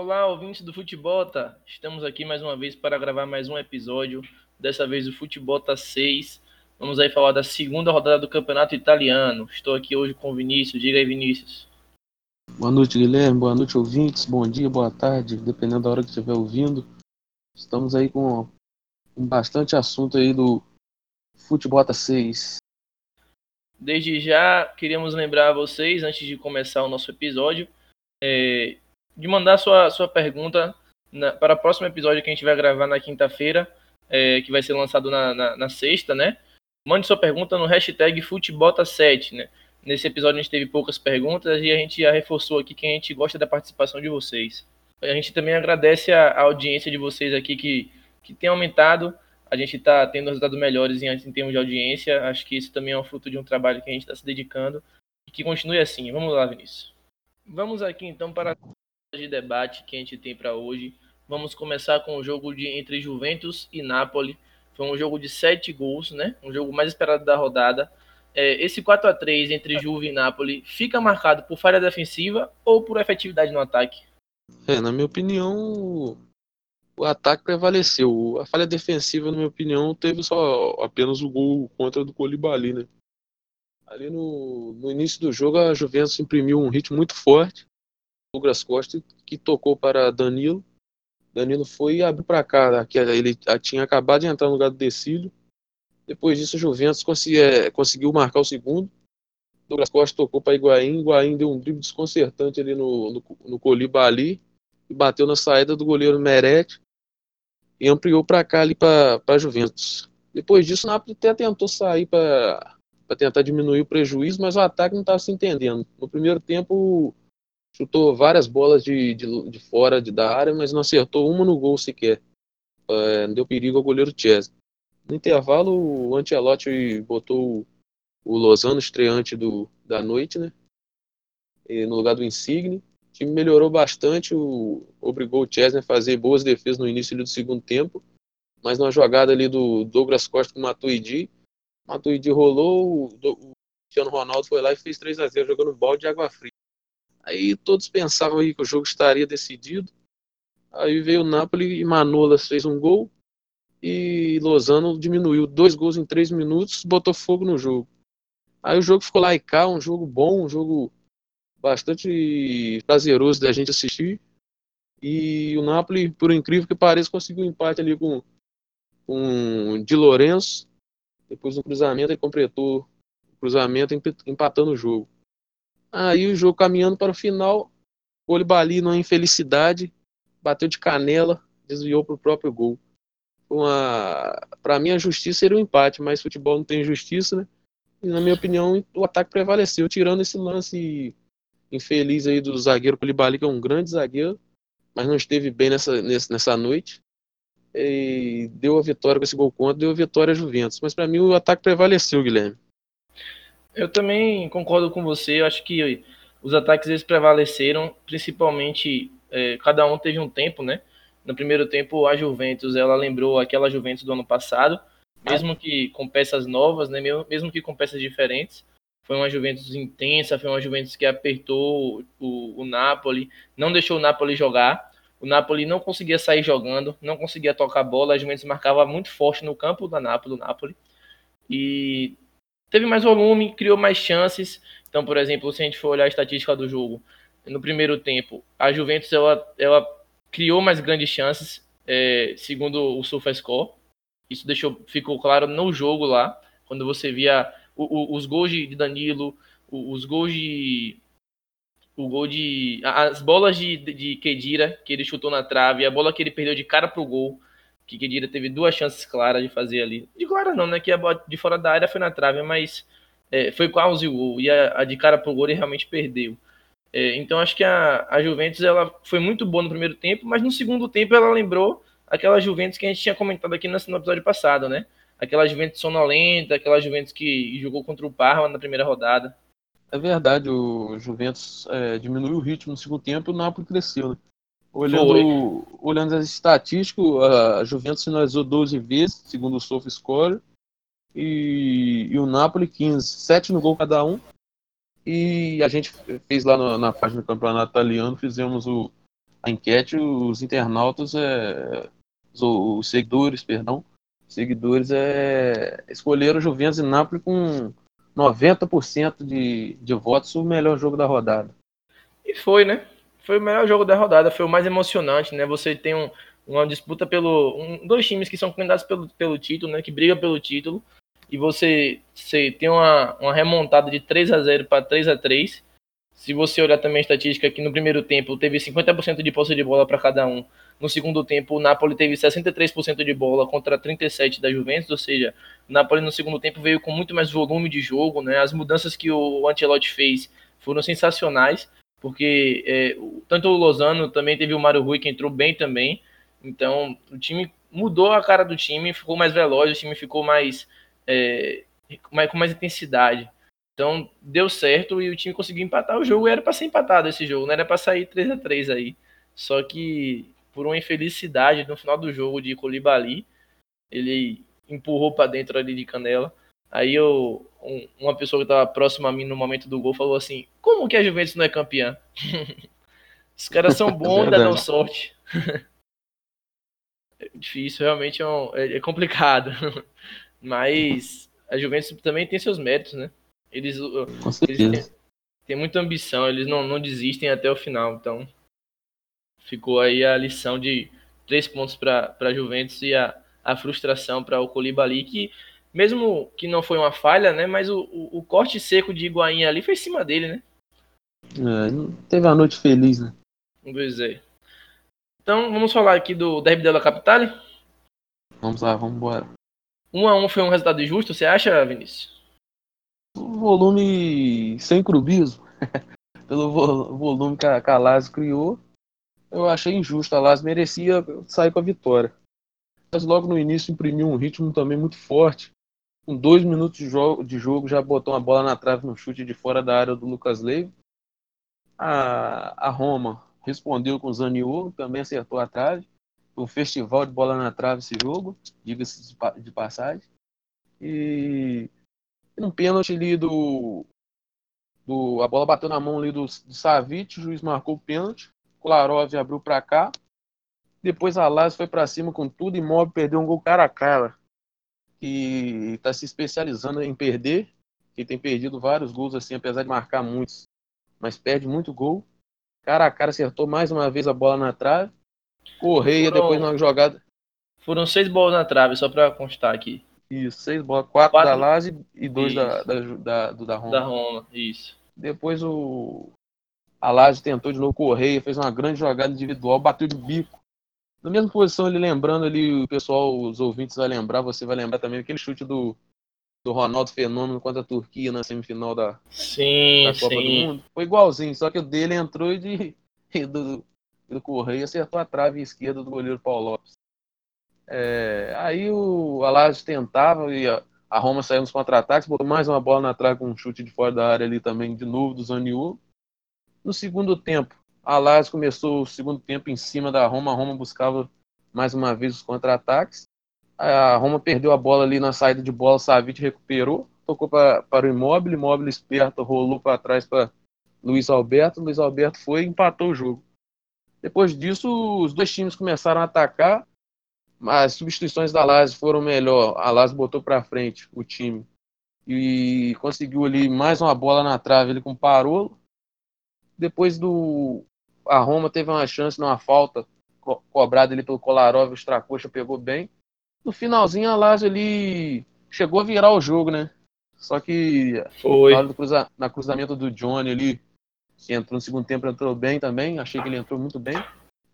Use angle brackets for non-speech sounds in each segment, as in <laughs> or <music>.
Olá, ouvintes do Futebota. Estamos aqui mais uma vez para gravar mais um episódio. Dessa vez o Futebota 6. Vamos aí falar da segunda rodada do Campeonato Italiano. Estou aqui hoje com o Vinícius. Diga aí, Vinícius. Boa noite, Guilherme. Boa noite, ouvintes. Bom dia, boa tarde, dependendo da hora que estiver ouvindo. Estamos aí com, bastante assunto aí do Futebota 6. Desde já, queríamos lembrar a vocês, antes de começar o nosso episódio, é, de mandar sua, sua pergunta na, para o próximo episódio que a gente vai gravar na quinta-feira, é, que vai ser lançado na, na, na, sexta, né? Mande sua pergunta no hashtag Futebota7, né? Nesse episódio a gente teve poucas perguntas e a gente já reforçou aqui que a gente gosta da participação de vocês. A gente também agradece a, a audiência de vocês aqui que, que tem aumentado a gente está tendo resultados melhores em, em termos de audiência. Acho que isso também é um fruto de um trabalho que a gente está se dedicando e que continue assim. Vamos lá, Vinícius. Vamos aqui então para de debate que a gente tem para hoje. Vamos começar com o jogo de entre Juventus e Napoli. Foi um jogo de sete gols, né? Um jogo mais esperado da rodada. É, esse 4 a 3 entre Juve e Napoli fica marcado por falha defensiva ou por efetividade no ataque? É, na minha opinião, o ataque prevaleceu. A falha defensiva, na minha opinião, teve só apenas o gol contra do Colibali, né? Ali no, no início do jogo, a Juventus imprimiu um ritmo muito forte. Douglas Costa, que tocou para Danilo. Danilo foi e abriu para cá, que ele tinha acabado de entrar no lugar do Decílio. Depois disso, a Juventus é, conseguiu marcar o segundo. Douglas Costa tocou para Higuaín. Higuaín deu um drible desconcertante ali no, no, no Colibali e bateu na saída do goleiro Meret e ampliou para cá ali para Juventus. Depois disso, o Napoli até tentou sair para tentar diminuir o prejuízo, mas o ataque não estava se entendendo. No primeiro tempo, chutou várias bolas de, de, de, fora de, da área, mas não acertou uma no gol sequer. É, deu perigo ao goleiro Chesney. No intervalo, o Ancelotti botou o Lozano, estreante do, da noite, né? E no lugar do Insigne time melhorou bastante, o, obrigou o Chesney a fazer boas defesas no início do segundo tempo, mas na jogada ali do Douglas Costa com o Matuidi, Matuidi rolou, o, o Cristiano Ronaldo foi lá e fez 3 a 0 jogando balde de água fria. Aí todos pensavam aí que o jogo estaria decidido. Aí veio o Napoli e Manolas fez um gol e Lozano diminuiu dois gols em três minutos, botou fogo no jogo. Aí o jogo ficou lá e cá, um jogo bom, um jogo bastante prazeroso da gente assistir. E o Napoli, por incrível que pareça, conseguiu um empate ali com, com Di Lorenzo. Depois do cruzamento, ele completou o cruzamento empatando o jogo. Aí o jogo caminhando para o final, o Olibali, numa infelicidade, bateu de canela, desviou para o próprio gol. Para mim, a justiça seria um empate, mas futebol não tem justiça, né? E, na minha opinião, o ataque prevaleceu, tirando esse lance infeliz aí do zagueiro Koulibaly, que é um grande zagueiro, mas não esteve bem nessa, nessa noite. E deu a vitória com esse gol contra, deu a vitória a Juventus. Mas para mim o ataque prevaleceu, Guilherme. Eu também concordo com você. Eu acho que os ataques eles prevaleceram, principalmente é, cada um teve um tempo, né? No primeiro tempo a Juventus ela lembrou aquela Juventus do ano passado, mesmo que com peças novas, né? Mesmo que com peças diferentes. Foi uma Juventus intensa, foi uma Juventus que apertou o, o Napoli, não deixou o Napoli jogar. O Napoli não conseguia sair jogando, não conseguia tocar a bola. A Juventus marcava muito forte no campo da Napoli, do Napoli. E teve mais volume, criou mais chances. Então, por exemplo, se a gente for olhar a estatística do jogo, no primeiro tempo, a Juventus ela, ela criou mais grandes chances, é, segundo o SofaScore. Isso deixou, ficou claro no jogo lá, quando você via o, o, os gols de Danilo, os gols de. O gol de. As bolas de, de Kedira, que ele chutou na trave, a bola que ele perdeu de cara pro gol, que Kedira teve duas chances claras de fazer ali. De clara não, né? Que a bola de fora da área foi na trave, mas é, foi quase o gol. E a, a, de cara pro gol ele realmente perdeu. É, então acho que a, a Juventus ela foi muito boa no primeiro tempo, mas no segundo tempo ela lembrou aquela Juventus que a gente tinha comentado aqui no episódio passado, né? aquela Juventus sonolenta, aquela Juventus que jogou contra o Parma na primeira rodada. É verdade, o Juventus é, diminuiu o ritmo no segundo tempo e o Napoli cresceu. Né? Olhando, olhando as estatísticas, a Juventus finalizou 12 vezes, segundo o SofaScore, e, e o Napoli 15, 7 no gol cada um. E a gente fez lá na, na página do campeonato italiano, fizemos o, a enquete, os internautas, é, os, os seguidores, perdão, seguidores é, escolheram Juventus e Napoli com 90% de, de votos o melhor jogo da rodada. E foi, né? Foi o melhor jogo da rodada, foi o mais emocionante, né? Você tem um, uma disputa pelo. Um, dois times que são candidatos pelo, pelo título, né? Que brigam pelo título. E você, você tem uma, uma remontada de 3 a 0 para 3 a 3 Se você olhar também a estatística, que no primeiro tempo teve 50% de posse de bola para cada um. No segundo tempo, o Napoli teve 63% de bola contra 37% da Juventus, ou seja, o Napoli no segundo tempo veio com muito mais volume de jogo, né? As mudanças que o Ancelotti fez foram sensacionais, porque é, tanto o Lozano também teve o Mário Rui que entrou bem também. Então, o time mudou a cara do time, ficou mais veloz, o time ficou mais, é, mais com mais intensidade. Então, deu certo e o time conseguiu empatar o jogo. Era para ser empatado esse jogo, não era para sair 3 a 3 aí. Só que por uma infelicidade no final do jogo de Colibali. Ele empurrou para dentro ali de Canela. Aí eu, um, uma pessoa que estava próxima a mim no momento do gol falou assim: Como que a Juventus não é campeã? <laughs> Os caras são bons, ainda dão sorte. <laughs> é difícil, realmente é, um, é, é, complicado. <laughs> Mas a Juventus também tem seus méritos, né? Eles, eles têm, têm muita ambição, eles não, não desistem até o final. Então, ficou aí a lição de três pontos para a Juventus e a, a frustração para o Colibali, que mesmo que não foi uma falha, né, mas o, o, o corte seco de Higuaín ali foi em cima dele, né? É, teve uma noite feliz, né? Pois é. Então, vamos falar aqui do Derby della Capitale? Vamos lá, vamos embora. 1 um a 1 um foi um resultado justo, você acha, Vinícius? O volume sem clubismo. <laughs> Pelo volume que a Calazzo criou, eu achei injusto. A Lazio merecia sair com a vitória. Mas logo no início imprimiu um ritmo também muito forte. Com dois minutos de jogo, de jogo já botou uma bola na trave no chute de fora da área do Lucas Leiva. A, a Roma respondeu com o Zaniolo, também acertou a trave. Foi um festival de bola na trave esse jogo, diga-se de passagem. E um pênalti ali do, do. A bola bateu na mão ali do, do Savic, o juiz marcou o pênalti. Kolarov abriu para cá. Depois a Lazio foi para cima com tudo e Mob perdeu um gol cara a cara. E está se especializando em perder. Que tem perdido vários gols assim, apesar de marcar muitos. Mas perde muito gol. Cara a cara acertou mais uma vez a bola na trave. Correia Foram... depois na jogada. Foram seis bolas na trave, só para constar aqui. Isso, seis bolas. Quatro, quatro... da Lazio e dois da, da, da, do da Roma. Da Roma, isso. Depois o, a Lazio tentou de novo correr, fez uma grande jogada individual, bateu de bico. Na mesma posição, ele lembrando ali, o pessoal, os ouvintes vai lembrar, você vai lembrar também aquele chute do, do Ronaldo Fenômeno contra a Turquia na semifinal da, sim, da Copa sim. do Mundo. Foi igualzinho, só que o dele entrou e, de, <laughs> e do, do Correia acertou a trave esquerda do goleiro Paulo Lopes. É, aí o Lazio tentava e a, a Roma saiu nos contra-ataques, botou mais uma bola na trave com um chute de fora da área ali também, de novo do Zaniolo. No segundo tempo, a Lazio começou o segundo tempo em cima da Roma. A Roma buscava mais uma vez os contra-ataques. A Roma perdeu a bola ali na saída de bola. Savic recuperou, tocou pra, para o Imóvel. Imóvel esperto rolou para trás para Luiz Alberto. Luiz Alberto foi e empatou o jogo. Depois disso, os dois times começaram a atacar. As substituições da Lazio foram melhor. A Lazio botou para frente o time e conseguiu ali mais uma bola na trave ali com o Parolo. Depois do. A Roma teve uma chance numa falta co cobrada ali pelo Kolarov, o Stracocha pegou bem. No finalzinho, a Lazio ali chegou a virar o jogo, né? Só que Foi. Na, cruza, na cruzamento do Johnny ali, que entrou no segundo tempo, entrou bem também. Achei que ele entrou muito bem.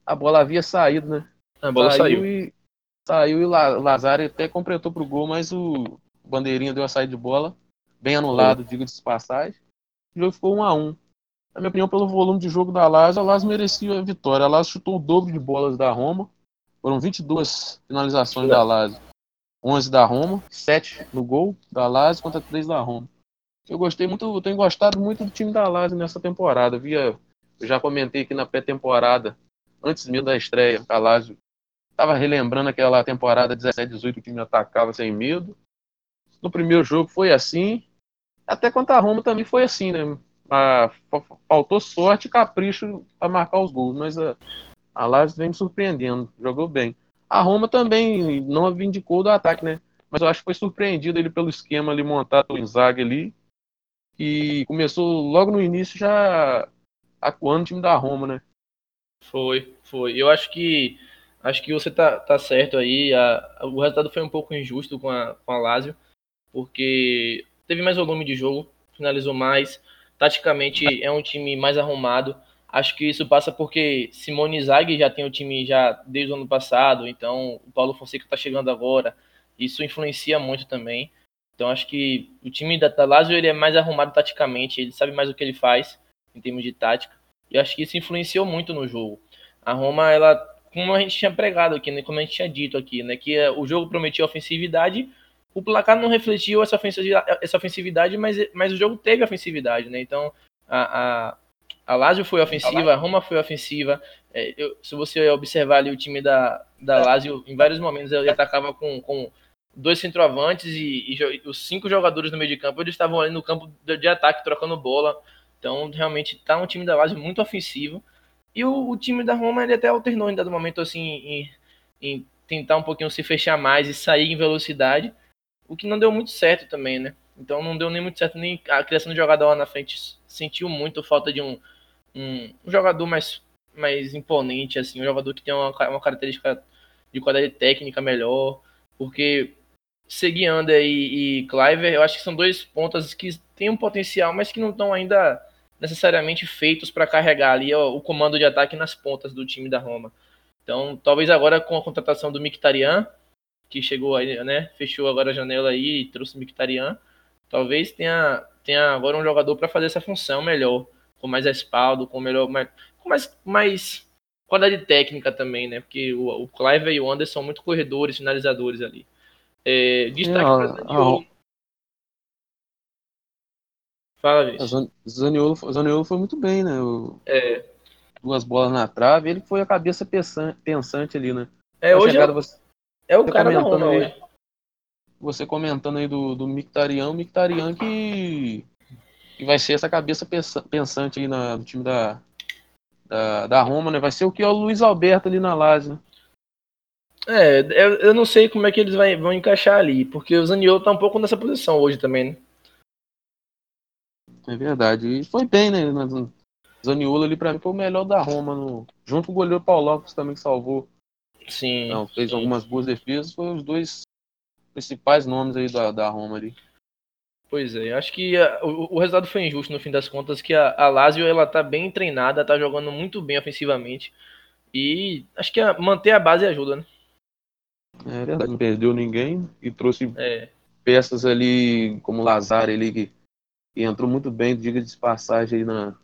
A bola havia saído, né? A bola saiu. saiu. E, saiu e o Lazari até completou pro gol, mas o Bandeirinha deu a saída de bola. Bem anulado, digo de passagem. O jogo ficou 1 a 1 na minha opinião, pelo volume de jogo da Lazio, a Lazio merecia a vitória. A Lazio chutou o dobro de bolas da Roma. Foram 22 finalizações da Lazio. 11 da Roma, 7 no gol da Lazio contra 3 da Roma. Eu gostei muito, eu tenho gostado muito do time da Lazio nessa temporada. Via, eu já comentei aqui na pré-temporada, antes mesmo da estreia, a Lazio estava relembrando aquela temporada 17-18 que o time atacava sem medo. No primeiro jogo foi assim. Até contra a Roma também foi assim, né? Faltou sorte e capricho para marcar os gols, mas a, A Lazio vem me surpreendendo, jogou bem. A Roma também não vindicou do ataque, né? Mas eu acho que foi surpreendido ele pelo esquema ali montado pelo Inzaghi ali. E começou logo no início já acuando o time da Roma, né? Foi, foi. Eu acho que acho que você tá, tá certo aí. A, o resultado foi um pouco injusto com a, com a Lazio, porque teve mais volume de jogo, finalizou mais. Taticamente é um time mais arrumado. Acho que isso passa porque Simone Zaghi já tem o time já desde o ano passado, então o Paulo Fonseca está chegando agora. Isso influencia muito também. Então acho que o time da, da Lazio ele é mais arrumado taticamente, ele sabe mais o que ele faz em termos de tática. E acho que isso influenciou muito no jogo. A Roma, ela, como a gente tinha pregado aqui, né, como a gente tinha dito aqui, né, que o jogo prometia ofensividade, o placar não refletiu essa ofensividade, essa ofensividade mas, mas o jogo teve ofensividade, né? Então a, a, a Lazio foi ofensiva, a Roma foi ofensiva. É, eu, se você observar ali o time da, da Lazio, em vários momentos ele atacava com, com dois centroavantes e, e, os cinco jogadores no meio de campo, eles estavam ali no campo de, de ataque, trocando bola. Então, realmente, tá um time da Lazio muito ofensivo. E o, o, time da Roma, ele até alternou em dado momento, assim, em, em tentar um pouquinho se fechar mais e sair em velocidade, o que não deu muito certo também, né? Então, não deu nem muito certo, nem a criação de jogador lá na frente sentiu muito falta de um, um, um, jogador mais, mais imponente, assim, um jogador que tem uma, uma característica de qualidade técnica melhor, porque seguir Ander e, e Cliver, eu acho que são dois pontas que têm um potencial, mas que não estão ainda necessariamente feitos para carregar ali ó, o comando de ataque nas pontas do time da Roma. Então, talvez agora com a contratação do Mkhitaryan, que chegou aí, né, fechou agora a janela aí e trouxe o Mkhitaryan, talvez tenha, tenha agora um jogador para fazer essa função melhor com mais respaldo, com melhor, mais, com mais, mais qualidade técnica também, né? Porque o, o Clive e o Anderson são muito corredores, finalizadores ali. É, destaque Zaniolo. Fala, Vinícius. Zaniolo, Zaniolo foi muito bem, né? O, é. Duas bolas na trave, ele foi a cabeça pensante ali, né? É, hoje é, você, é o cara da Roma, aí, Você comentando aí do, do Mictarian, o Mictarian que que vai ser essa cabeça pensante aí na, no time da, da, da Roma, né? Vai ser o que é o Luiz Alberto ali na Lazio. Né? É, eu, eu não sei como é que eles vai, vão encaixar ali, porque o Zaniolo tá um pouco nessa posição hoje também, né? É verdade. E foi bem, né? Zaniolo ali pra mim foi o melhor da Roma, no... junto com o goleiro Paulo Lopes também que salvou. Sim. Não, fez sim. algumas boas defesas, foram os dois principais nomes aí da, da Roma ali. Pois é, acho que a, o, o, resultado foi injusto no fim das contas, que a, a Lazio ela tá bem treinada, tá jogando muito bem ofensivamente. E acho que a, manter a base ajuda, né? É verdade, não perdeu ninguém e trouxe é. peças ali como o Lazar, ele que, que, entrou muito bem, diga de passagem aí na,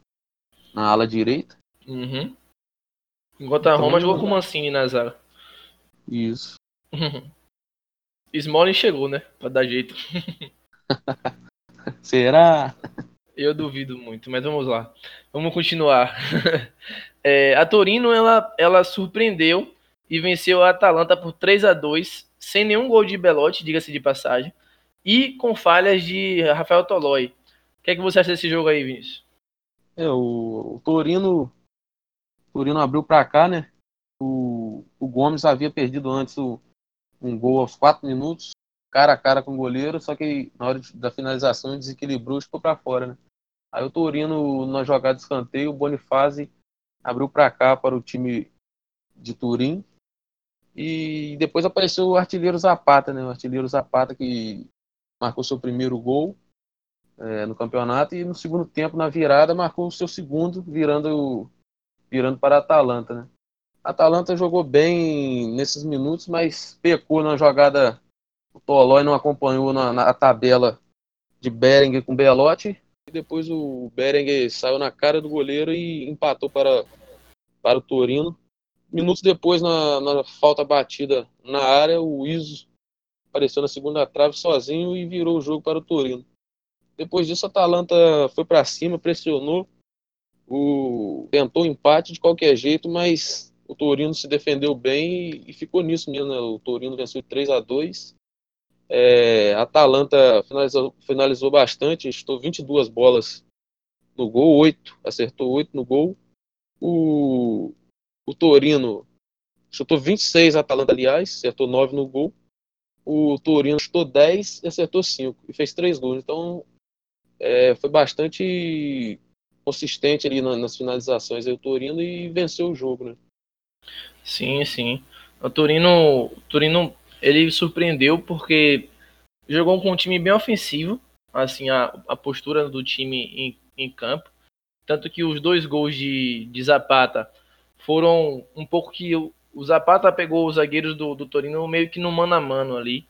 na ala direita. Uhum. Enquanto a então, Roma jogou com o Mancini na zaga. Isso. <laughs> Smalling chegou, né? Pra dar jeito. <laughs> Será? Eu duvido muito, mas vamos lá. Vamos continuar. <laughs> é, a Torino ela, ela surpreendeu e venceu a Atalanta por 3 a 2 sem nenhum gol de Belotti, diga-se de passagem, e com falhas de Rafael Toloi. O que é que você acha desse jogo aí, Vinícius? É, o, o Torino, o Torino abriu para cá, né? O, o Gomes havia perdido antes o, um gol aos 4 minutos cara a cara com o goleiro, só que na hora da finalização desequilibrou e ficou para fora, né? Aí o Torino, na jogada de escanteio, o Bonifazzi abriu para cá para o time de Turim. E depois apareceu o artilheiro Zapata, né? O artilheiro Zapata que marcou seu primeiro gol é, no campeonato e no segundo tempo, na virada, marcou o seu segundo, virando, virando para a Atalanta, né? Atalanta jogou bem nesses minutos, mas pecou na jogada o Tolói não acompanhou na, na tabela de Berenguer com Belotti. E depois o Berenguer saiu na cara do goleiro e empatou para, para o Torino. Minutos depois, na, na falta batida na área, o Iso apareceu na segunda trave sozinho e virou o jogo para o Torino. Depois disso, a Atalanta foi para cima, pressionou, o... tentou empate de qualquer jeito, mas o Torino se defendeu bem e, ficou nisso mesmo. Né? O Torino venceu 3 a 2 é, Atalanta finalizou, finalizou bastante, estou 22 bolas no gol, 8, acertou 8 no gol. O, o Torino chutou 26, a Atalanta, aliás, acertou 9 no gol. O Torino chutou 10 e acertou 5 e fez 3 gols. Então, é, foi bastante consistente ali nas finalizações aí, o Torino e venceu o jogo, né? Sim, sim. O Torino, o Torino ele surpreendeu porque jogou com um time bem ofensivo, assim, a, a postura do time em, em campo. Tanto que os dois gols de, de Zapata foram um pouco que o, o Zapata pegou os zagueiros do, do Torino meio que no mano a mano ali.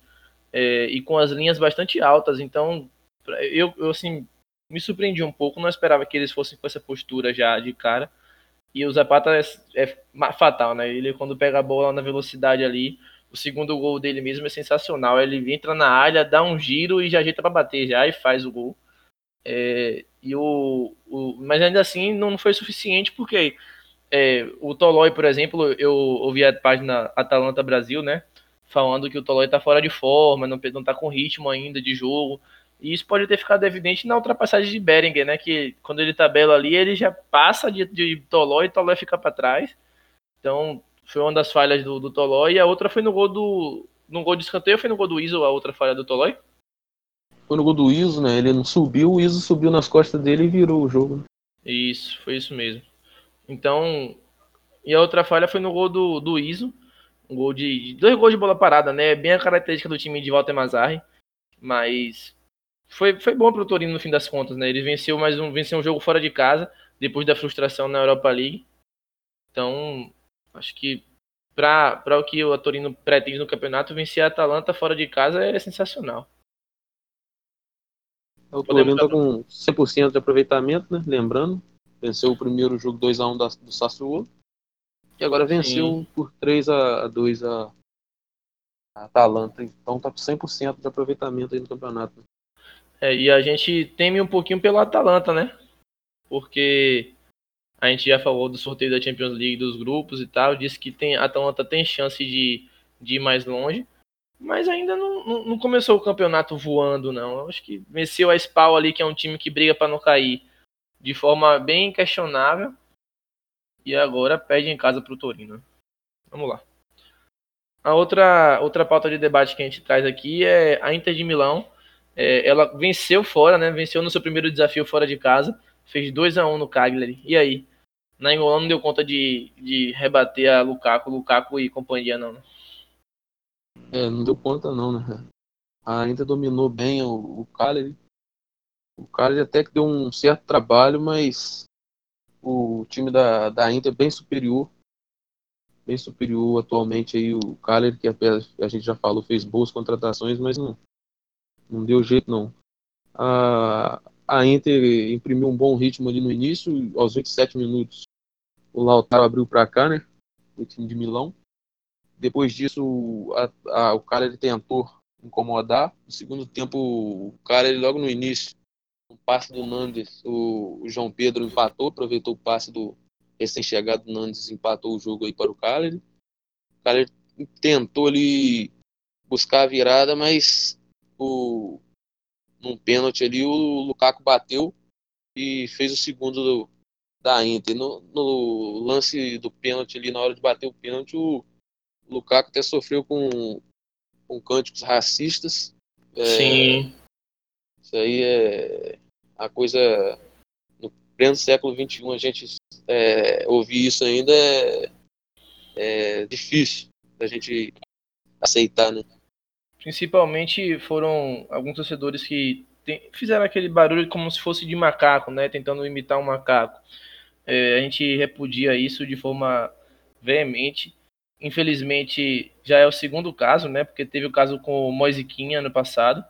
É, e com as linhas bastante altas. Então, eu, eu assim, me surpreendi um pouco. Não esperava que eles fossem com essa postura já de cara. E o Zapata é, é fatal, né? Ele, quando pega a bola na velocidade ali, o segundo gol dele mesmo é sensacional. Ele entra na área, dá um giro e já ajeita para bater já e faz o gol. É, e o, o, mas ainda assim não foi suficiente porque é, o Tolói, por exemplo, eu ouvi a página Atalanta Brasil, né? Falando que o Tolói tá fora de forma, não, não tá com ritmo ainda de jogo. E isso pode ter ficado evidente na ultrapassagem de Berenguer, né? Que quando ele tabela ali, ele já passa de, de Tolói e Tolói fica para trás. Então, foi uma das falhas do, do Tolói. E a outra foi no gol do. No gol de escanteio foi no gol do Iso, a outra falha do Tolói? Foi no gol do Iso, né? Ele não subiu, o Iso subiu nas costas dele e virou o jogo. Isso, foi isso mesmo. Então. E a outra falha foi no gol do, do Iso. Um gol de. Dois gols de bola parada, né? Bem a característica do time de Walter Mazarri. Mas foi, foi bom para o Torino no fim das contas, né? Ele venceu mais um, venceu um jogo fora de casa, depois da frustração na Europa League. Então, acho que para o que o Torino pretende no campeonato, vencer a Atalanta fora de casa é sensacional. O Torino está com 100% de aproveitamento, né? Lembrando, venceu o primeiro jogo 2x1 do Sassuolo. E agora venceu Sim. por 3x2 a, a Atalanta. Então está com 100% de aproveitamento aí no campeonato. É, e a gente teme um pouquinho pelo Atalanta, né? Porque a gente já falou do sorteio da Champions League dos grupos e tal, disse que tem, a Atalanta tem chance de, de ir mais longe, mas ainda não, não, não começou o campeonato voando, não. Eu acho que venceu a Spal ali, que é um time que briga para não cair, de forma bem questionável, e agora pede em casa para o Torino. Vamos lá. A outra, outra pauta de debate que a gente traz aqui é a Inter de Milão é, ela venceu fora, né? Venceu no seu primeiro desafio fora de casa. Fez 2 a 1 no Cagliari. E aí? Na Inglaterra não deu conta de, de rebater a Lukaku, Lukaku e companhia, não, né? É, não deu conta não, né? A Inter dominou bem o, o Cagliari. O Cagliari até que deu um certo trabalho, mas o time da, da Inter é bem superior. Bem superior atualmente aí o Cagliari, que a, a gente já falou, fez boas contratações, mas não, não deu jeito não. A, a Inter imprimiu um bom ritmo ali no início, aos 27 minutos o Lautaro abriu para cá, né? O time de Milão. Depois disso, a, a, o cara ele tentou incomodar. No segundo tempo, o cara ele logo no início, um passe do Nandes, o, o João Pedro empatou, aproveitou o passe do recém-chegado Nandes, empatou o jogo aí para o Cagliari. O Cagliari tentou ali buscar a virada, mas o, num pênalti ali, o Lukaku bateu e fez o segundo do, da Inter. No, no, lance do pênalti ali, na hora de bater o pênalti, o Lukaku até sofreu com, com cânticos racistas. É, Sim. Isso aí é a coisa. No pleno século XXI, a gente é, ouvir isso ainda é, é difícil da gente aceitar, né? Principalmente foram alguns torcedores que tem, fizeram aquele barulho como se fosse de macaco, né? Tentando imitar um macaco. É, a gente repudia isso de forma veemente. Infelizmente, já é o segundo caso, né? Porque teve o caso com o Moisiquinha ano passado.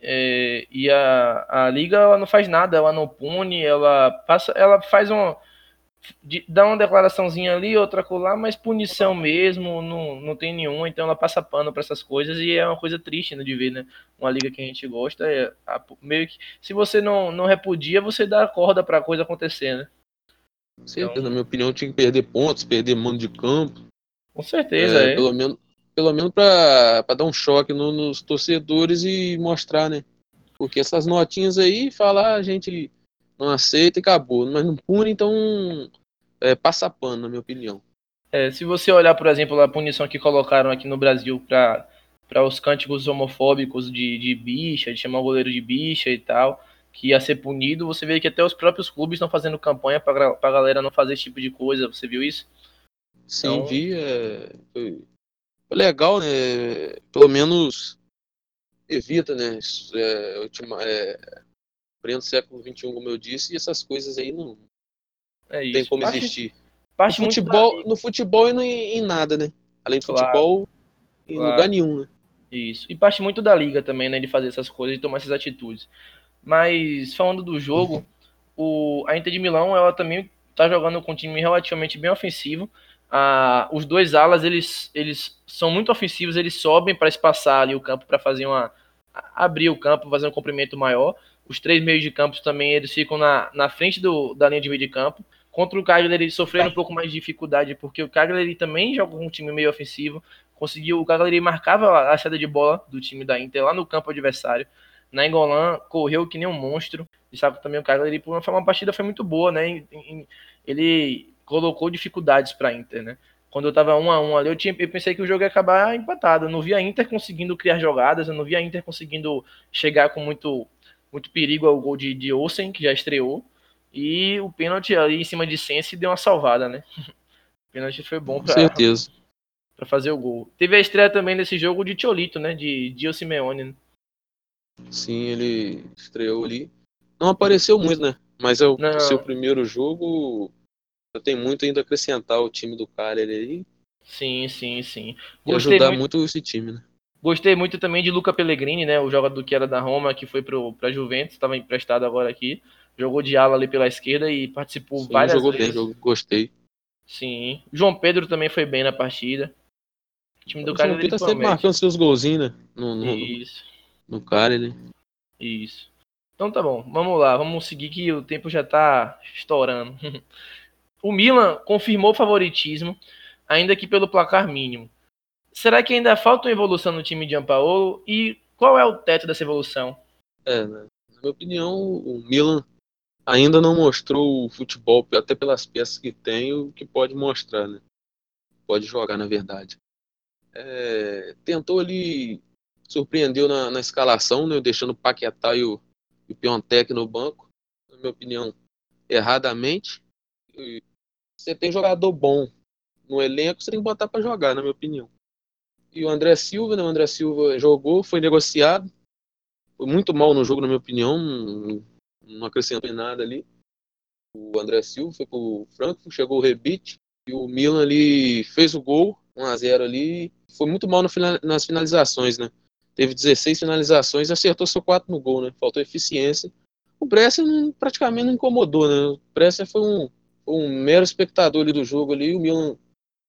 É, e a, a liga ela não faz nada, ela não pune, ela passa, ela faz um, de, dá uma declaraçãozinha ali, outra colar, mas punição mesmo, não, não tem nenhuma, então ela passa pano para essas coisas e é uma coisa triste né, de ver, né? Uma liga que a gente gosta, é a, meio que se você não, não repudia, você dá corda para a coisa acontecer, né? Com certeza, então, na minha opinião, tinha que perder pontos, perder mando de campo. Com certeza, é. é. Pelo menos, pelo menos para dar um choque no, nos torcedores e mostrar, né? Porque essas notinhas aí, falar, a gente não aceita e acabou. Mas não pune, então é, passa pano, na minha opinião. É, se você olhar, por exemplo, a punição que colocaram aqui no Brasil para os cânticos homofóbicos de, de bicha, de chamar o goleiro de bicha e tal, que ia ser punido, você vê que até os próprios clubes estão fazendo campanha para a galera não fazer esse tipo de coisa. Você viu isso? Sim, então... vi. É... Foi legal, né? Pelo menos evita, né? É, ultima, é, pleno século XXI, como eu disse, e essas coisas aí não é tem como parte, existir. Parte no, futebol, no futebol e no, em nada, né? Além do claro, futebol, em claro. lugar nenhum, né? Isso. E parte muito da liga também, né? De fazer essas coisas e tomar essas atitudes. Mas falando do jogo, o, a Inter de Milão, ela também tá jogando com um time relativamente bem ofensivo. Ah, os dois alas, eles, eles são muito ofensivos, eles sobem para espaçar ali o campo para fazer uma abrir o campo, fazer um comprimento maior. Os três meios de campo também eles ficam na, na frente do, da linha de meio de campo. Contra o Cagliari eles sofreram um pouco mais de dificuldade, porque o Cagliari também joga com um time meio ofensivo. Conseguiu, o Cagliari marcava a saída de bola do time da Inter lá no campo adversário. Na Engolan correu que nem um monstro. E sabe também o Cagliari, por uma, uma partida foi muito boa, né? Ele colocou dificuldades para a Inter, né? Quando eu tava um a um ali, eu, tinha, eu pensei que o jogo ia acabar empatado. Eu não vi a Inter conseguindo criar jogadas, eu não vi a Inter conseguindo chegar com muito, muito perigo ao gol de, de Olsen, que já estreou. E o pênalti ali em cima de Sense deu uma salvada, né? <laughs> O pênalti foi bom para certeza para fazer o gol. Teve a estreia também nesse jogo de Tiolito, né? De Dio Simeone. Né? Sim, ele estreou ali. Não apareceu muito, né? Mas é o não. seu primeiro jogo. Tem muito ainda a acrescentar o time do cara ali. Sim, sim, sim. E ajudar muito... muito esse time, né? Gostei muito também de Luca Pellegrini, né? O jogador que era da Roma, que foi para Juventus, estava emprestado agora aqui. Jogou de ala ali pela esquerda e participou Sim, várias jogou vezes. Bem, jogou, gostei. Sim. João Pedro também foi bem na partida. O time do o cara João Pedro tá sempre marcando seus golzinhos, né? No, no, Isso. No cara, ele. Isso. Então tá bom, vamos lá, vamos seguir que o tempo já tá estourando. <laughs> o Milan confirmou o favoritismo, ainda que pelo placar mínimo. Será que ainda falta uma evolução no time de Ampaolo? E qual é o teto dessa evolução? É, né? na minha opinião, o Milan ainda não mostrou o futebol, até pelas peças que tem, o que pode mostrar, né? Pode jogar, na verdade. É, tentou ali, surpreendeu na, na escalação, né? Deixando o Paquetá e o, e o Piontek no banco. Na minha opinião, erradamente. Você tem jogador bom no elenco, você tem que botar para jogar, na minha opinião e o André Silva, né? O André Silva jogou, foi negociado. Foi muito mal no jogo, na minha opinião. Não, acrescentou nada ali. O André Silva foi pro Frankfurt, chegou o rebite. E o Milan ali fez o gol, 1x0 ali. Foi muito mal nas finalizações, né? Teve 16 finalizações acertou só 4 no gol, né? Faltou eficiência. O Brescia praticamente não incomodou, né? O Brescia foi um, um mero espectador ali do jogo ali. O Milan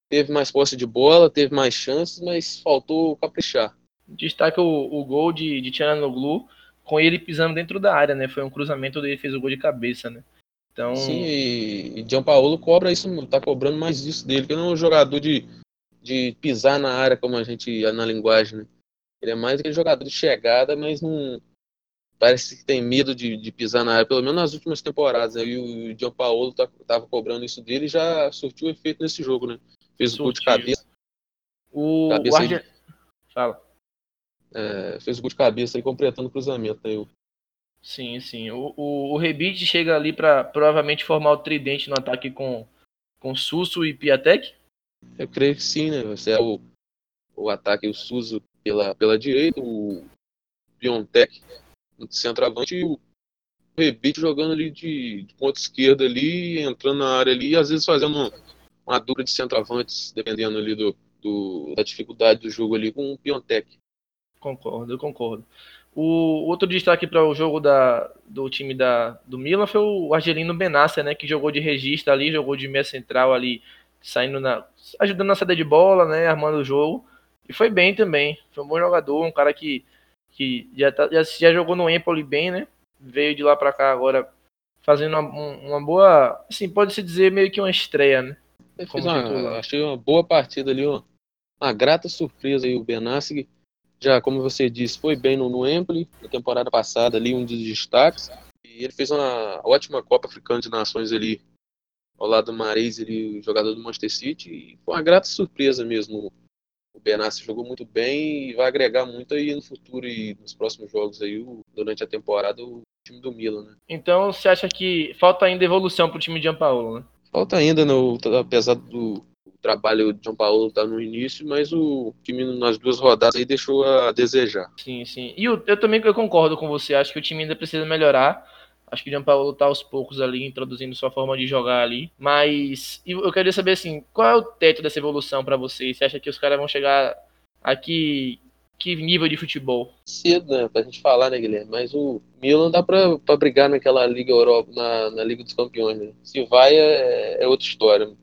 teve mais posse de bola, teve mais chances, mas faltou caprichar. Destaca o, o gol de, de Tcharanoglu com ele pisando dentro da área, né? Foi um cruzamento onde ele fez o gol de cabeça, né? Então... Sim, e, e Gianpaolo cobra isso, tá cobrando mais isso dele, que não é um jogador de, de pisar na área, como a gente na linguagem, né? Ele é mais aquele jogador de chegada, mas não. Parece que tem medo de, de pisar na área, pelo menos nas últimas temporadas. Né? E o Gianpaolo tá, tava cobrando isso dele e já surtiu efeito nesse jogo, né? Fez o gol de cabeça. O, cabeça o Arge... Fala. É, fez o gol de cabeça aí, completando o cruzamento. Aí, o... Sim, sim. O, o, o Rebite chega ali para provavelmente formar o tridente no ataque com, com Susso e Piatek? Eu creio que sim, né? Você é o, o ataque, o Suso pela, pela direita, o Piontek no centroavante e o Rebite jogando ali de, de ponta esquerda ali, entrando na área ali e às vezes fazendo uma dupla de centroavantes, dependendo ali do, do, da dificuldade do jogo ali, com o Piontek. Concordo, eu concordo. O outro destaque para o jogo da, do time da, do Milan foi o Argelino Benassi, né, que jogou de regista ali, jogou de meia central ali, saindo na, ajudando na saída de bola, né, armando o jogo. E foi bem também. Foi um bom jogador, um cara que, que já, tá, já, já jogou no Empoli bem, né? Veio de lá para cá agora fazendo uma, uma boa, assim, pode se dizer meio que uma estreia, né? Ele fez uma, achei uma boa partida ali, uma, uma grata surpresa aí o Benassi. Já, como você disse, foi bem no, no Empoli, na temporada passada ali, um dos destaques. E ele fez uma ótima Copa Africana de Nações ali ao lado do Mares, ele, jogador do Manchester City, e foi uma grata surpresa mesmo. O Benassi jogou muito bem e vai agregar muito aí no futuro e nos próximos jogos aí, durante a temporada, o time do Milan, né? Então, você acha que falta ainda evolução pro time de Gianpaolo, né? Falta ainda, no, apesar do trabalho de João Paulo tá no início, mas o time nas duas rodadas aí deixou a desejar. Sim, sim. E eu, eu também eu concordo com você, acho que o time ainda precisa melhorar. Acho que o Gianpaolo tá aos poucos ali, introduzindo sua forma de jogar ali. Mas eu queria saber assim, qual é o teto dessa evolução para você? Você acha que os caras vão chegar aqui que nível de futebol? Cedo, né? Pra gente falar, né, Guilherme? Mas o Milan dá pra, pra brigar naquela Liga Europa, na, na Liga dos Campeões, né? Se vai, é, é outra história.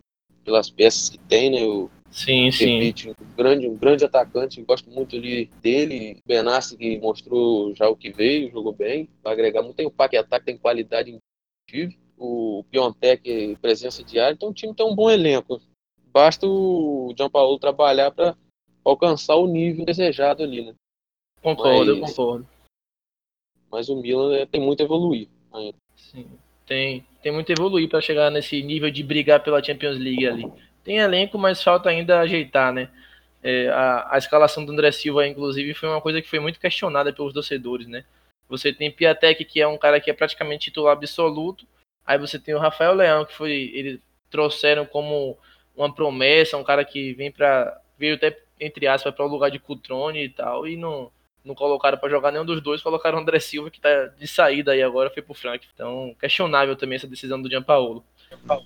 Pelas peças que tem, né? O, sim, sim. Um grande, um grande atacante, gosto muito ali dele. O Benassi, que mostrou já o que veio, jogou bem, vai agregar muito. Tem o Paquetá, que tem qualidade indiscutível. O Piontek, presença diária. Então o time tem um bom elenco. Basta o Gianpaolo trabalhar para alcançar o nível desejado ali, né? Concordo, mas, eu concordo. Mas o Milan é, tem muito a evoluir ainda. Sim, tem, tem muito a evoluir para chegar nesse nível de brigar pela Champions League ali. Tem elenco, mas falta ainda ajeitar, né? É, a, a escalação do André Silva, inclusive, foi uma coisa que foi muito questionada pelos torcedores, né? Você tem Piatek, que é um cara que é praticamente titular absoluto. Aí você tem o Rafael Leão, que foi. Eles trouxeram como uma promessa, um cara que vem para veio até entre aspas, para o lugar de Cutrone e tal, e não, não colocaram para jogar nenhum dos dois, colocaram o André Silva, que está de saída aí agora, foi pro Frank. Então, questionável também essa decisão do Gianpaolo.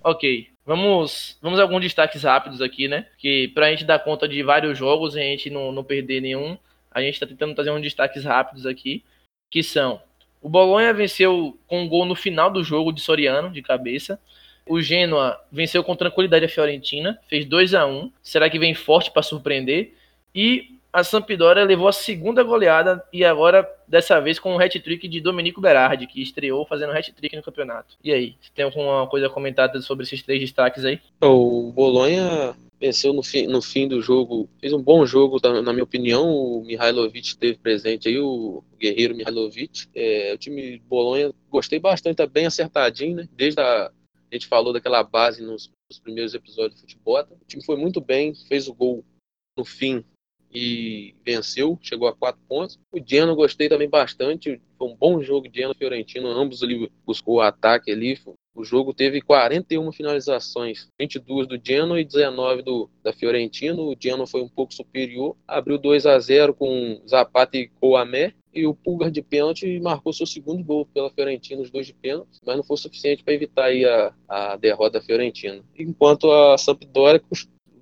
Ok, vamos, vamos a alguns destaques rápidos aqui, né? Que para a gente dar conta de vários jogos, a gente não, não perder nenhum, a gente está tentando fazer uns destaques rápidos aqui, que são o Bolonha venceu com um gol no final do jogo de Soriano, de cabeça. O Genoa venceu com tranquilidade a Fiorentina, fez 2 a 1 Será que vem forte para surpreender? E a Sampdoria levou a segunda goleada e agora, dessa vez, com o um hat-trick de Domenico Berardi, que estreou fazendo hat-trick no campeonato. E aí, tem alguma coisa comentada sobre esses três destaques aí? O Bolonha venceu no fim, no fim do jogo, fez um bom jogo, na minha opinião. O Mihailovic esteve presente aí, o guerreiro Mihailovic. É, o time Bolonha, gostei bastante, tá bem acertadinho, né? Desde a a gente falou daquela base nos, nos primeiros episódios do futebol. O time foi muito bem, fez o gol no fim e venceu, chegou a quatro pontos. O Genoa gostei também bastante, foi um bom jogo Genoa Fiorentino, ambos ali buscou o ataque ali. O jogo teve 41 finalizações, 22 do Genoa e 19 do da Fiorentino. O Genoa foi um pouco superior, abriu 2 a 0 com Zapata e Coamé e o Pulgar de pênalti marcou seu segundo gol pela Fiorentina, os dois de pênalti, mas não foi suficiente para evitar a, a derrota da Fiorentina. Enquanto a Sampdoria,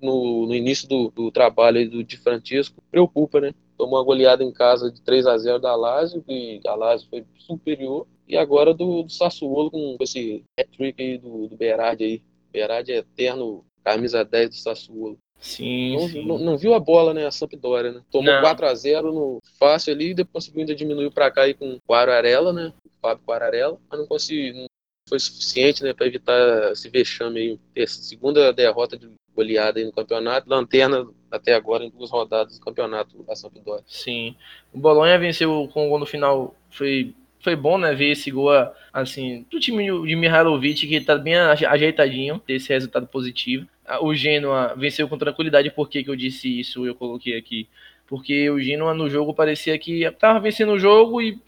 no, no início do, do trabalho do Di Francisco, preocupa, né? Tomou uma goleada em casa de 3 a 0 da Lazio, e a Lazio foi superior, e agora do, do Sassuolo com esse hat-trick aí do, do Berardi aí. Berardi é eterno camisa 10 do Sassuolo. Sim, não, sim. Não, não, viu a bola, né? A Sampdoria, né? Tomou não. 4x0 no fácil ali, depois conseguiu ainda diminuiu para cá aí com o Quararela, né? O Fábio Quararela, mas não conseguiu, não foi suficiente, né, para evitar esse vexame aí. Essa segunda derrota de goleada aí no campeonato, lanterna até agora em duas rodadas do campeonato da Sampdoria. Sim. O Bolonha venceu com o gol no final, foi foi bom, né, ver esse gol, assim, do time de Mihailovic, que tá bem ajeitadinho, ter esse resultado positivo. O Genoa venceu com tranquilidade, por que eu disse isso, eu coloquei aqui. Porque o Genoa no jogo parecia que estava vencendo o jogo e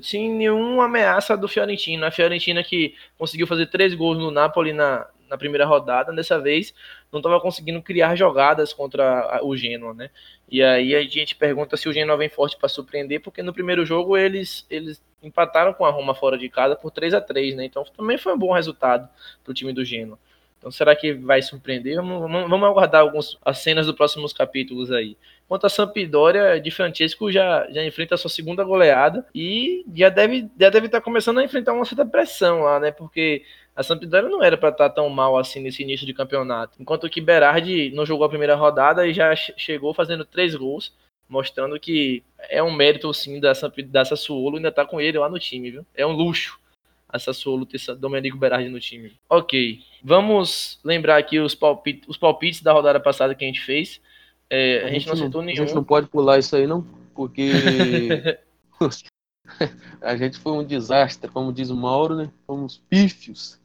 sem nenhuma ameaça do Fiorentina. A Fiorentina que conseguiu fazer três gols no Napoli na, na primeira rodada, dessa vez não estava conseguindo criar jogadas contra o Genoa, né? E aí a gente pergunta se o Genoa vem forte para surpreender, porque no primeiro jogo eles, eles empataram com a Roma fora de casa por 3 a 3 né? Então também foi um bom resultado para o time do Genoa. Então será que vai surpreender? Vamos, vamos, vamos aguardar alguns, as cenas dos próximos capítulos aí. Quanto a Sampdoria, de Francesco já, já enfrenta a sua segunda goleada e já deve já deve estar tá começando a enfrentar uma certa pressão lá, né? Porque a Sampdoria não era para estar tá tão mal assim nesse início de campeonato. Enquanto que Berardi não jogou a primeira rodada e já chegou fazendo três gols mostrando que é um mérito sim da, da Sassuolo ainda tá com ele lá no time, viu? É um luxo a Sassuolo ter Domenico Berardi no time. Ok, vamos lembrar aqui os palpites, os palpites da rodada passada que a gente fez. É, a, a, gente, não acertou nenhum. A gente não pode pular isso aí não, porque <laughs> a gente foi um desastre, como diz o Mauro, né? Fomos pífios.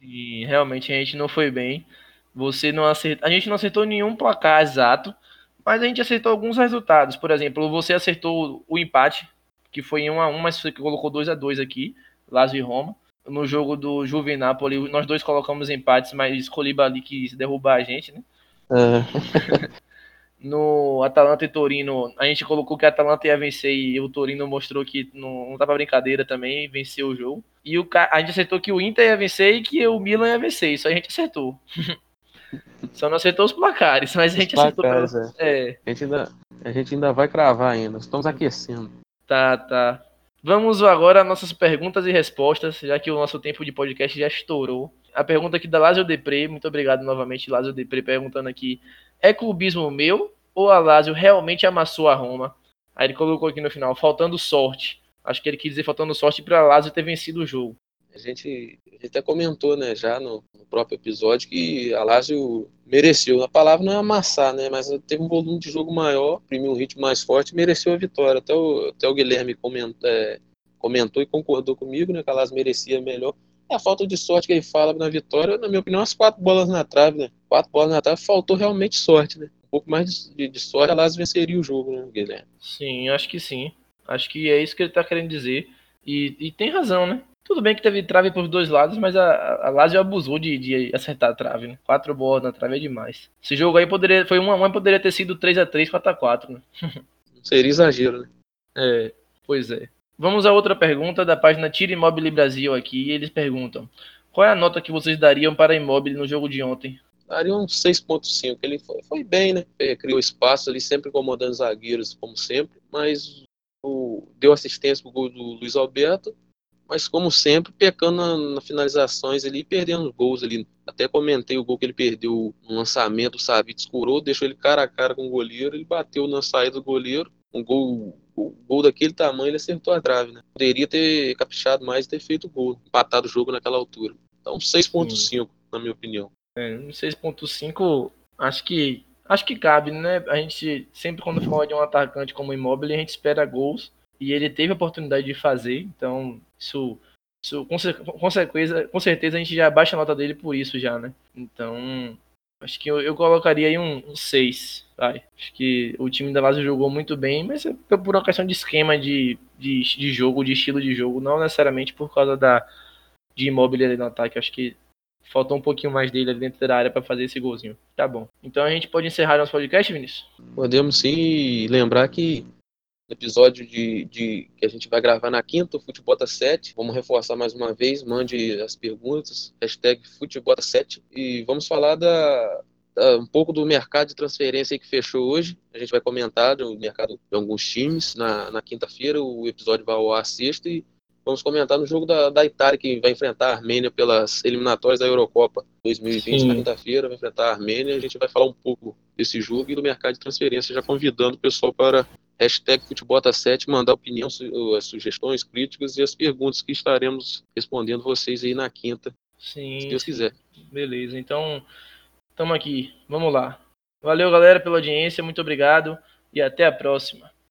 E realmente a gente não foi bem. Você não acertou. A gente não acertou nenhum placar exato, mas a gente acertou alguns resultados. Por exemplo, você acertou o empate, que foi em 1 a 1 mas você colocou 2 a 2 aqui, Lazio e Roma. No jogo do Juvenapoli, nós dois colocamos empates, mas escolhi ali que derrubar a gente, né? É. <laughs> no Atalanta e Torino, a gente colocou que a Atalanta ia vencer e o Torino mostrou que não, não tá pra brincadeira também, venceu o jogo. E o, a gente acertou que o Inter ia vencer e que o Milan ia vencer, isso a gente acertou. <laughs> Só não acertou os placares, mas a gente os acertou. Placares, pra... é. É. A, gente ainda, a gente ainda vai cravar ainda, estamos aquecendo. Tá, tá. Vamos agora às nossas perguntas e respostas, já que o nosso tempo de podcast já estourou. A pergunta aqui da Lázio Depre, muito obrigado novamente, Lázio Depre, perguntando aqui: é clubismo meu ou a Lázio realmente amassou a Roma? Aí ele colocou aqui no final, faltando sorte. Acho que ele quis dizer faltando sorte para a Lázio ter vencido o jogo. A gente, a gente até comentou, né, já no, no, próprio episódio, que a Lazio mereceu. A palavra não é amassar, né, mas teve um volume de jogo maior, imprimiu um ritmo mais forte e mereceu a vitória. Até o, até o Guilherme comentou, é, comentou e concordou comigo, né, que a Lazio merecia melhor. É a falta de sorte que ele fala na vitória, na minha opinião, as quatro bolas na trave, né? Quatro bolas na trave, faltou realmente sorte, né? Um pouco mais de, de sorte, a Lazio venceria o jogo, né, Guilherme? Sim, acho que sim. Acho que é isso que ele tá querendo dizer. E, e tem razão, né? Tudo bem que teve trave por dois lados, mas a, a Lazio abusou de, de acertar a trave, né? Quatro bolas na trave é demais. Esse jogo aí poderia, foi 1 a 1 poderia ter sido 3 a 3 4 a 4 né? Seria exagero, né? É, pois é. Vamos a outra pergunta da página Tira Imóvel Brasil aqui. eles perguntam: qual é a nota que vocês dariam para Imóvel no jogo de ontem? Daria um 6.5. Ele foi, foi, bem, né? Criou espaço ali, sempre incomodando zagueiros, como sempre, mas o, deu assistência pro gol do Luiz Alberto mas como sempre, pecando nas na finalizações ali, perdendo gols ali. Até comentei o gol que ele perdeu no lançamento, o Savic escurou, deixou ele cara a cara com o goleiro, ele bateu na saída do goleiro, um gol, um gol daquele tamanho, ele acertou a trave, né? Poderia ter caprichado mais e ter feito o gol, empatado o jogo naquela altura. Então, 6.5, na minha opinião. É, 6.5, acho que acho que cabe, né? A gente sempre quando fala de um atacante como imóvel, a gente espera gols e ele teve a oportunidade de fazer, então isso, isso com, certeza, com certeza a gente já baixa a nota dele por isso já, né? Então, acho que eu, eu colocaria aí um 6, vai. Acho que o time da Lazio jogou muito bem, mas é por uma questão de esquema de, de, de jogo, de estilo de jogo, não necessariamente por causa da de imóvel ali no ataque. Acho que faltou um pouquinho mais dele ali dentro da área para fazer esse golzinho. Tá bom. Então a gente pode encerrar nosso podcast, Vinícius? Podemos sim lembrar que episódio de, de, que a gente vai gravar na quinta, o Futebota 7. Vamos reforçar mais uma vez, mande as perguntas, hashtag Futebota 7. E vamos falar da, da, um pouco do mercado de transferência que fechou hoje. A gente vai comentar do mercado de alguns times na, na quinta-feira, o episódio vai ao ar sexta e vamos comentar no jogo da, da Itália, que vai enfrentar a Armênia pelas eliminatórias da Eurocopa 2020 Sim. na quinta-feira, vai enfrentar a Armênia. A gente vai falar um pouco desse jogo e do mercado de transferência, já convidando o pessoal para hashtag Futebota7, mandar opinião, as sugestões, críticas e as perguntas que estaremos respondendo vocês aí na quinta, Sim, se Deus quiser. Beleza, então estamos aqui, vamos lá. Valeu, galera, pela audiência, muito obrigado e até a próxima.